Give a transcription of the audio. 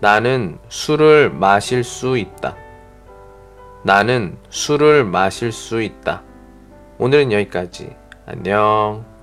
나는 술을 마실 수 있다. 나는 술을 마실 수 있다. 오늘은 여기까지. 안녕.